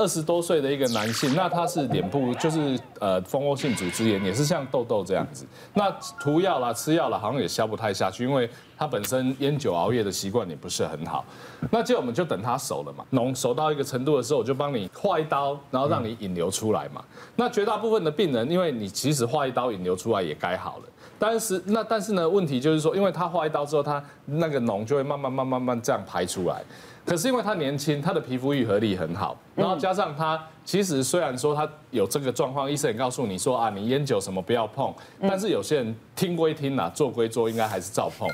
二十多岁的一个男性，那他是脸部就是呃蜂窝性组织炎，也是像痘痘这样子。那涂药啦、吃药啦，好像也消不太下去，因为他本身烟酒熬夜的习惯也不是很好。那这我们就等他熟了嘛，脓熟到一个程度的时候，我就帮你划一刀，然后让你引流出来嘛。那绝大部分的病人，因为你其实划一刀引流出来也该好了，但是那但是呢，问题就是说，因为他划一刀之后，他那个脓就会慢慢慢慢慢这样排出来。可是因为他年轻，他的皮肤愈合力很好，然后加上他其实虽然说他有这个状况，医生也告诉你说啊，你烟酒什么不要碰，但是有些人听归听啊，做归做，应该还是照碰，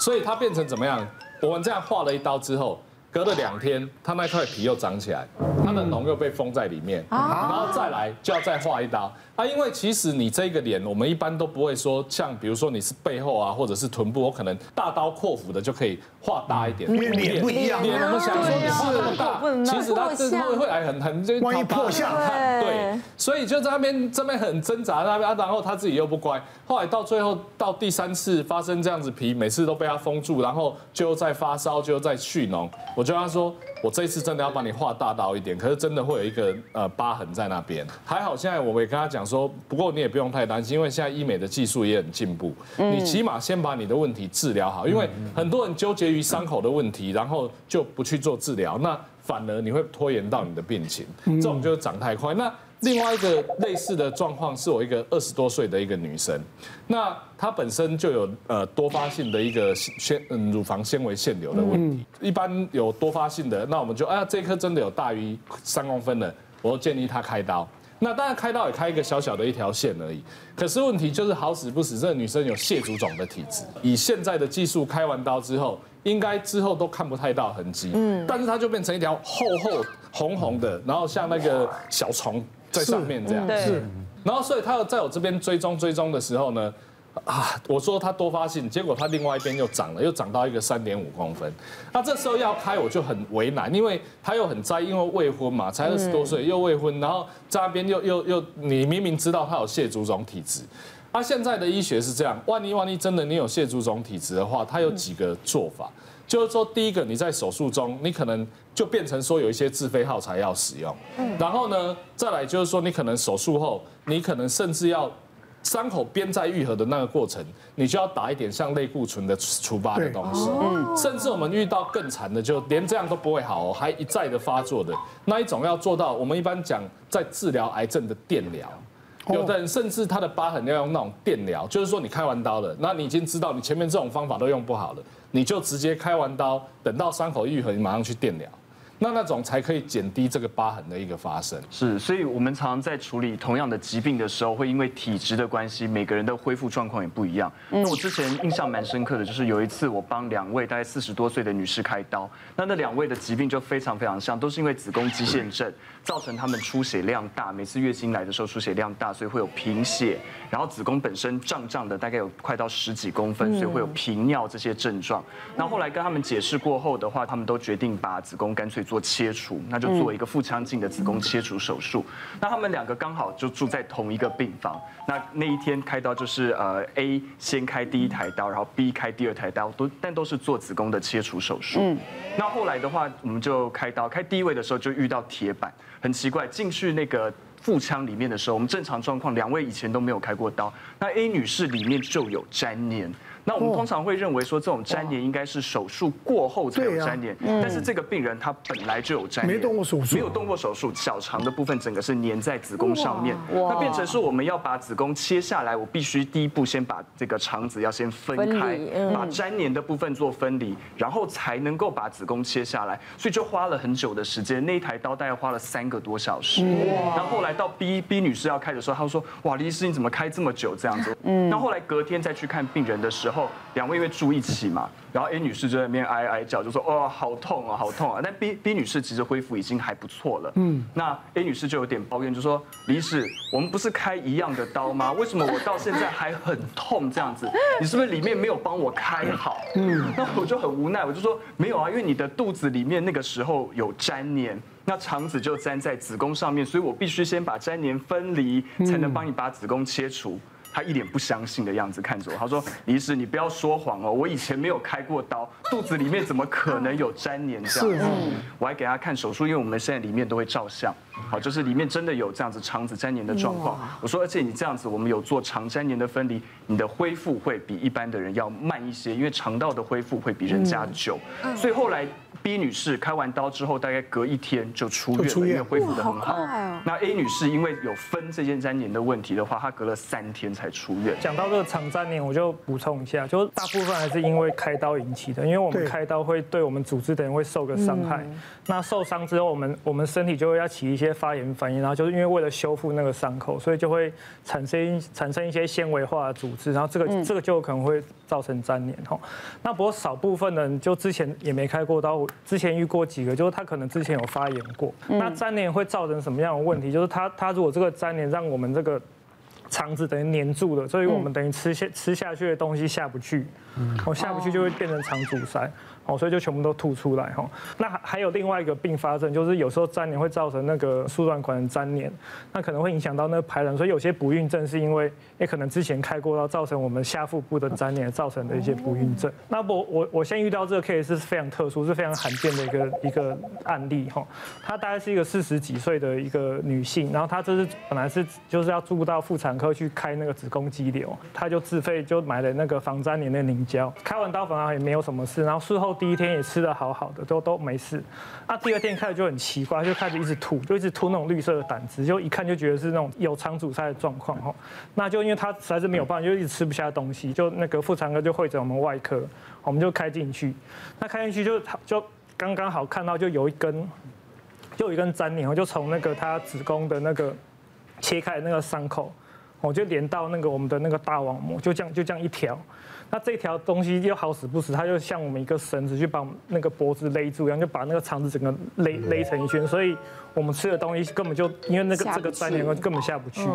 所以他变成怎么样？我们这样划了一刀之后。隔了两天，他那块皮又长起来，他的脓又被封在里面，然后再来就要再画一刀。啊！因为其实你这个脸，我们一般都不会说像，比如说你是背后啊，或者是臀部，我可能大刀阔斧的就可以画大一点。脸不一样，脸我们想说你画那么大，其实它是会会来很很就万一破相，对，所以就在那边这边很挣扎那边啊，然后他自己又不乖，后来到最后到第三次发生这样子皮，每次都被他封住，然后就再发烧，就再蓄脓，我。就他说，我这一次真的要把你画大刀一点，可是真的会有一个呃疤痕在那边。还好现在我也跟他讲说，不过你也不用太担心，因为现在医美的技术也很进步，你起码先把你的问题治疗好，因为很多人纠结于伤口的问题，然后就不去做治疗，那反而你会拖延到你的病情，这种就是长太快。那另外一个类似的状况是我一个二十多岁的一个女生，那她本身就有呃多发性的一个纤嗯乳房纤维腺瘤的问题。一般有多发性的，那我们就哎呀这颗真的有大于三公分的，我都建议她开刀。那当然开刀也开一个小小的一条线而已。可是问题就是好死不死，这个女生有蟹足肿的体质，以现在的技术开完刀之后，应该之后都看不太到痕迹。嗯，但是它就变成一条厚厚红红的，然后像那个小虫。在上面这样。是，然后所以他在我这边追踪追踪的时候呢，啊，我说他多发性，结果他另外一边又长了，又长到一个三点五公分。那这时候要开我就很为难，因为他又很在意，因为未婚嘛，才二十多岁又未婚，然后在那边又又又，你明明知道他有蟹足肿体质，他现在的医学是这样，万一万一真的你有蟹足肿体质的话，他有几个做法。就是说，第一个，你在手术中，你可能就变成说有一些自费耗材要使用。嗯。然后呢，再来就是说，你可能手术后，你可能甚至要伤口边在愈合的那个过程，你就要打一点像类固醇的除疤的东西。嗯。甚至我们遇到更惨的，就连这样都不会好哦，还一再的发作的那一种，要做到我们一般讲在治疗癌症的电疗。有的人甚至他的疤痕要用那种电疗，就是说你开完刀了，那你已经知道你前面这种方法都用不好了，你就直接开完刀，等到伤口愈合，你马上去电疗。那那种才可以减低这个疤痕的一个发生。是，所以我们常常在处理同样的疾病的时候，会因为体质的关系，每个人的恢复状况也不一样。那我之前印象蛮深刻的就是有一次我帮两位大概四十多岁的女士开刀，那那两位的疾病就非常非常像，都是因为子宫肌腺症造成他们出血量大，每次月经来的时候出血量大，所以会有贫血，然后子宫本身胀胀的，大概有快到十几公分，所以会有频尿这些症状。那后来跟他们解释过后的话，他们都决定把子宫干脆。做切除，那就做一个腹腔镜的子宫切除手术。那他们两个刚好就住在同一个病房。那那一天开刀就是呃 A 先开第一台刀，然后 B 开第二台刀，都但都是做子宫的切除手术。嗯。那后来的话，我们就开刀，开第一位的时候就遇到铁板，很奇怪，进去那个腹腔里面的时候，我们正常状况，两位以前都没有开过刀。那 A 女士里面就有粘黏。那我们通常会认为说，这种粘连应该是手术过后才有粘连，但是这个病人他本来就有粘连，没动过手术，没有动过手术，小肠的部分整个是粘在子宫上面，那变成是我们要把子宫切下来，我必须第一步先把这个肠子要先分开，把粘连的部分做分离，然后才能够把子宫切下来，所以就花了很久的时间，那一台刀大概花了三个多小时。然后后来到 B B 女士要开的时候，她说：“哇，李医师你怎么开这么久这样子？”嗯，那后来隔天再去看病人的时候。后两位因为住一起嘛，然后 A 女士就在那边哀哀叫，就说哦好痛啊，好痛啊。但 B B 女士其实恢复已经还不错了。嗯，那 A 女士就有点抱怨，就说李医师，我们不是开一样的刀吗？为什么我到现在还很痛这样子？你是不是里面没有帮我开好？嗯，那我就很无奈，我就说没有啊，因为你的肚子里面那个时候有粘连，那肠子就粘在子宫上面，所以我必须先把粘连分离，才能帮你把子宫切除。他一脸不相信的样子看着我，他说：“李医师，你不要说谎哦，我以前没有开过刀，肚子里面怎么可能有粘连这样子？”我还给他看手术，因为我们现在里面都会照相，好，就是里面真的有这样子肠子粘连的状况。我说，而且你这样子，我们有做肠粘连的分离，你的恢复会比一般的人要慢一些，因为肠道的恢复会比人家久，所以后来。B 女士开完刀之后，大概隔一天就出院了，因为恢复的很好。那 A 女士因为有分这件粘连的问题的话，她隔了三天才出院。讲到这个肠粘连，我就补充一下，就是大部分还是因为开刀引起的，因为我们开刀会对我们组织的人会受个伤害。那受伤之后，我们我们身体就会要起一些发炎反应，然后就是因为为了修复那个伤口，所以就会产生产生一些纤维化的组织，然后这个这个就可能会造成粘连哈。那不过少部分人就之前也没开过刀。之前遇过几个，就是他可能之前有发炎过，那粘连会造成什么样的问题？就是他他如果这个粘连让我们这个肠子等于粘住了，所以我们等于吃下吃下去的东西下不去，哦下不去就会变成肠阻塞。哦，所以就全部都吐出来哈。那还有另外一个并发症，就是有时候粘连会造成那个输卵管的粘连，那可能会影响到那个排卵。所以有些不孕症是因为也可能之前开过刀，造成我们下腹部的粘连造成的一些不孕症。那我我我先遇到这个 case 是非常特殊，是非常罕见的一个一个案例哈。她大概是一个四十几岁的一个女性，然后她这是本来是就是要住到妇产科去开那个子宫肌瘤，他就自费就买了那个防粘连的凝胶，开完刀反而也没有什么事，然后术后。第一天也吃得好好的，都都没事。那第二天开始就很奇怪，就开始一直吐，就一直吐那种绿色的胆汁，就一看就觉得是那种有肠阻塞的状况哈。那就因为他实在是没有办法，就一直吃不下东西，就那个妇产科就会诊我们外科，我们就开进去。那开进去就就刚刚好看到就有一根，就有一根粘连，就从那个他子宫的那个切开那个伤口，我就连到那个我们的那个大网膜，就这样就这样一条。那这条东西又好死不死，它就像我们一个绳子去把那个脖子勒住一样，就把那个肠子整个勒勒成一圈，所以我们吃的东西根本就因为那个这个粘连根本下不去。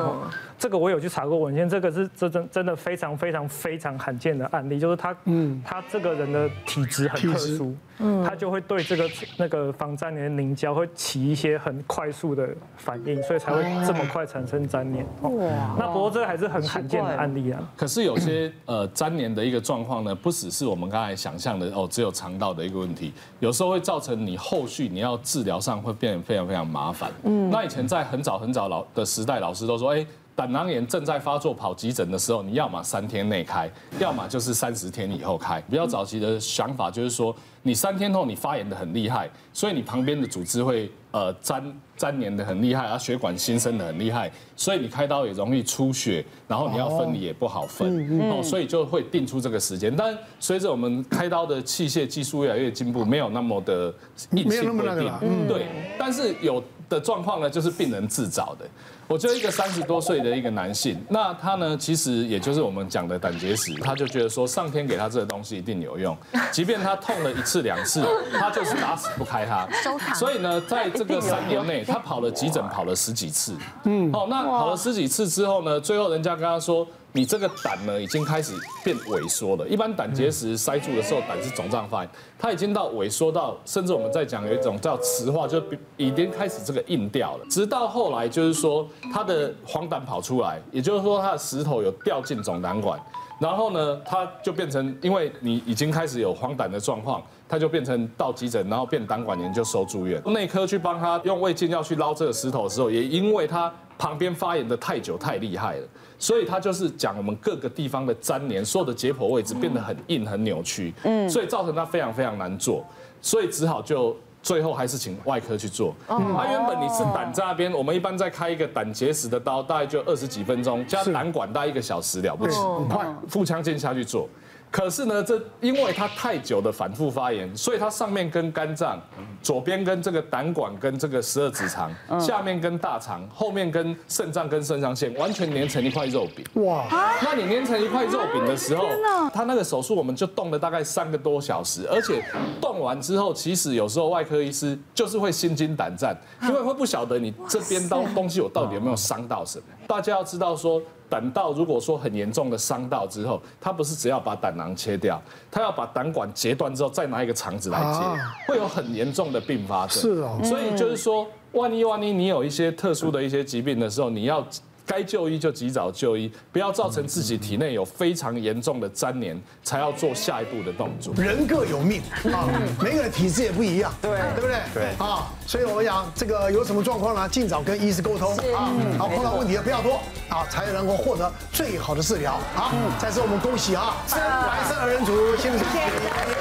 这个我有去查过文献，这个是真真真的非常非常非常罕见的案例，就是他嗯他这个人的体质很特殊，嗯他就会对这个那个防粘连凝胶会起一些很快速的反应，所以才会这么快产生粘连。哇，那不过这个还是很罕见的案例啊。可是有些呃粘连的。一个状况呢，不只是我们刚才想象的哦，只有肠道的一个问题，有时候会造成你后续你要治疗上会变得非常非常麻烦。嗯，那以前在很早很早老的时代，老师都说，哎，胆囊炎正在发作跑急诊的时候，你要么三天内开，要么就是三十天以后开。比较早期的想法就是说，你三天后你发炎的很厉害，所以你旁边的组织会呃粘粘连的很厉害，而血管新生的很厉害，所以你开刀也容易出血，然后你要分离也不好分，哦，所以就会定出这个时间。但随着我们开刀的器械技术越来越进步，没有那么的硬性规定，对，但是有的状况呢，就是病人自找的。我就一个三十多岁的一个男性，那他呢，其实也就是我们讲的胆结石，他就觉得说上天给他这个东西一定有用，即便他痛了一次两次，他就是打死不开它。所以呢，在这个三年内，他跑了急诊，跑了十几次。嗯，哦，那跑了十几次之后呢，最后人家跟他说。你这个胆呢，已经开始变萎缩了。一般胆结石塞住的时候，胆是肿胀发炎，它已经到萎缩到，甚至我们在讲有一种叫磁化，就已经开始这个硬掉了。直到后来就是说，它的黄疸跑出来，也就是说它的石头有掉进总胆管，然后呢，它就变成，因为你已经开始有黄疸的状况，它就变成到急诊，然后变胆管炎就收住院。内科去帮他用胃镜要去捞这个石头的时候，也因为它旁边发炎的太久太厉害了。所以他就是讲我们各个地方的粘连，所有的解剖位置变得很硬、很扭曲，嗯，所以造成他非常非常难做，所以只好就最后还是请外科去做。他原本你是胆在那边，我们一般在开一个胆结石的刀，大概就二十几分钟，加胆管大概一个小时了不起，很快腹腔镜下去做。可是呢，这因为它太久的反复发炎，所以它上面跟肝脏，左边跟这个胆管跟这个十二指肠，下面跟大肠，后面跟肾脏跟肾上腺，完全粘成一块肉饼。哇！那你粘成一块肉饼的时候，他那个手术我们就动了大概三个多小时，而且动完之后，其实有时候外科医师就是会心惊胆战，因为会不晓得你这边刀东西我到底有没有伤到什么。大家要知道说。胆道如果说很严重的伤到之后，他不是只要把胆囊切掉，他要把胆管截断之后再拿一个肠子来接，会有很严重的并发症。是哦，所以就是说，万一万一你有一些特殊的一些疾病的时候，你要。该就医就及早就医，不要造成自己体内有非常严重的粘连，才要做下一步的动作。人各有命啊，每个人体质也不一样，对对不对？对啊，所以我们讲这个有什么状况呢？尽早跟医师沟通啊，好，碰到问题的不要多啊，才能够获得最好的治疗。啊，再次我们恭喜啊，真白色二人组，谢谢。